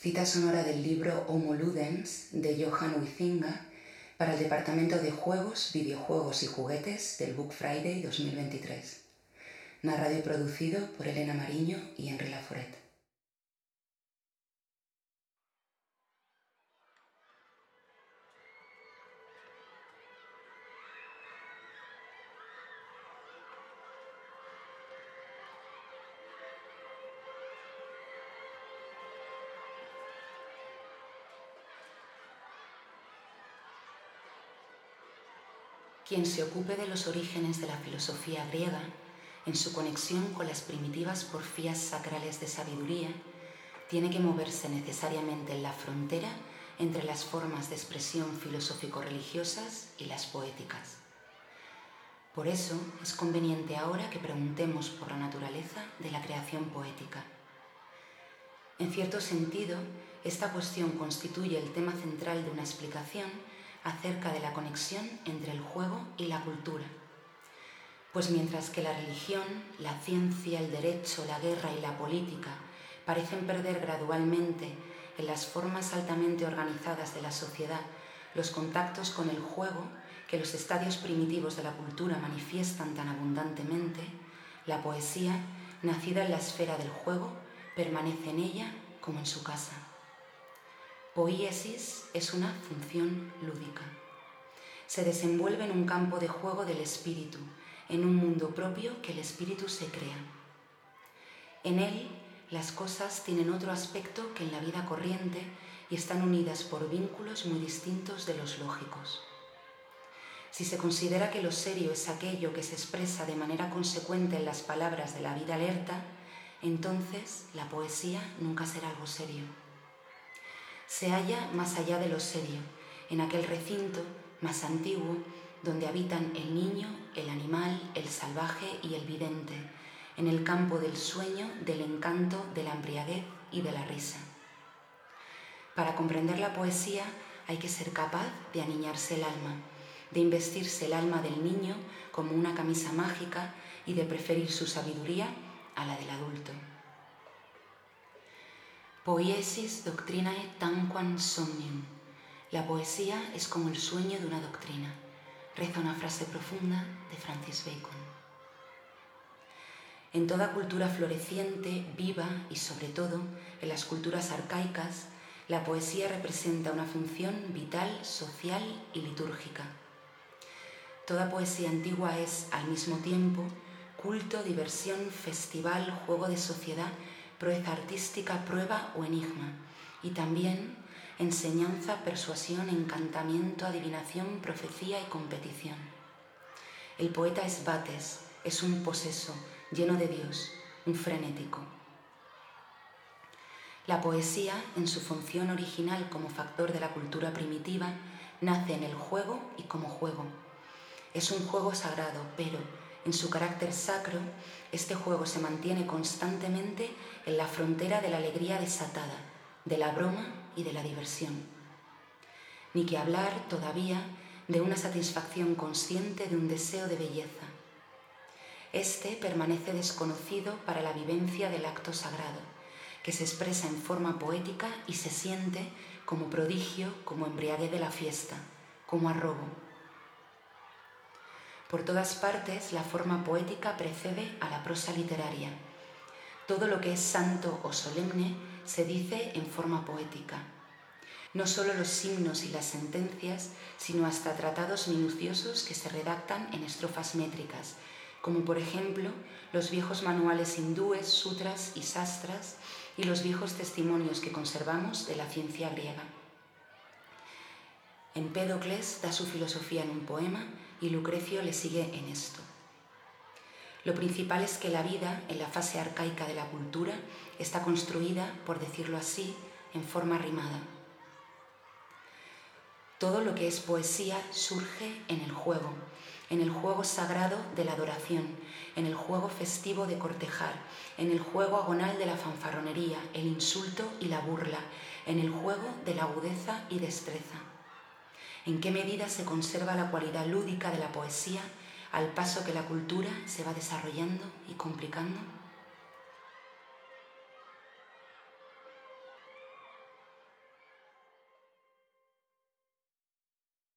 Cita sonora del libro Homo Ludens de Johan Huizinga para el Departamento de Juegos, Videojuegos y Juguetes del Book Friday 2023. Narrado y producido por Elena Mariño y Henry Laforet. Quien se ocupe de los orígenes de la filosofía griega, en su conexión con las primitivas porfías sacrales de sabiduría, tiene que moverse necesariamente en la frontera entre las formas de expresión filosófico-religiosas y las poéticas. Por eso es conveniente ahora que preguntemos por la naturaleza de la creación poética. En cierto sentido, esta cuestión constituye el tema central de una explicación acerca de la conexión entre el juego y la cultura. Pues mientras que la religión, la ciencia, el derecho, la guerra y la política parecen perder gradualmente en las formas altamente organizadas de la sociedad los contactos con el juego que los estadios primitivos de la cultura manifiestan tan abundantemente, la poesía, nacida en la esfera del juego, permanece en ella como en su casa. Poiesis es una función lúdica. Se desenvuelve en un campo de juego del espíritu, en un mundo propio que el espíritu se crea. En él, las cosas tienen otro aspecto que en la vida corriente y están unidas por vínculos muy distintos de los lógicos. Si se considera que lo serio es aquello que se expresa de manera consecuente en las palabras de la vida alerta, entonces la poesía nunca será algo serio se halla más allá de lo serio, en aquel recinto más antiguo donde habitan el niño, el animal, el salvaje y el vidente, en el campo del sueño, del encanto, de la embriaguez y de la risa. Para comprender la poesía hay que ser capaz de aniñarse el alma, de investirse el alma del niño como una camisa mágica y de preferir su sabiduría a la del adulto. Poiesis doctrinae tanquam somnium. La poesía es como el sueño de una doctrina. Reza una frase profunda de Francis Bacon. En toda cultura floreciente, viva y sobre todo en las culturas arcaicas, la poesía representa una función vital, social y litúrgica. Toda poesía antigua es, al mismo tiempo, culto, diversión, festival, juego de sociedad proeza artística, prueba o enigma, y también enseñanza, persuasión, encantamiento, adivinación, profecía y competición. El poeta es Bates, es un poseso, lleno de Dios, un frenético. La poesía, en su función original como factor de la cultura primitiva, nace en el juego y como juego. Es un juego sagrado, pero en su carácter sacro, este juego se mantiene constantemente en la frontera de la alegría desatada, de la broma y de la diversión. Ni que hablar todavía de una satisfacción consciente de un deseo de belleza. Este permanece desconocido para la vivencia del acto sagrado, que se expresa en forma poética y se siente como prodigio, como embriaguez de la fiesta, como arrobo por todas partes la forma poética precede a la prosa literaria. Todo lo que es santo o solemne se dice en forma poética. No solo los himnos y las sentencias, sino hasta tratados minuciosos que se redactan en estrofas métricas, como por ejemplo los viejos manuales hindúes, sutras y sastras y los viejos testimonios que conservamos de la ciencia griega. Empédocles da su filosofía en un poema y Lucrecio le sigue en esto. Lo principal es que la vida, en la fase arcaica de la cultura, está construida, por decirlo así, en forma rimada. Todo lo que es poesía surge en el juego, en el juego sagrado de la adoración, en el juego festivo de cortejar, en el juego agonal de la fanfarronería, el insulto y la burla, en el juego de la agudeza y destreza en qué medida se conserva la cualidad lúdica de la poesía al paso que la cultura se va desarrollando y complicando.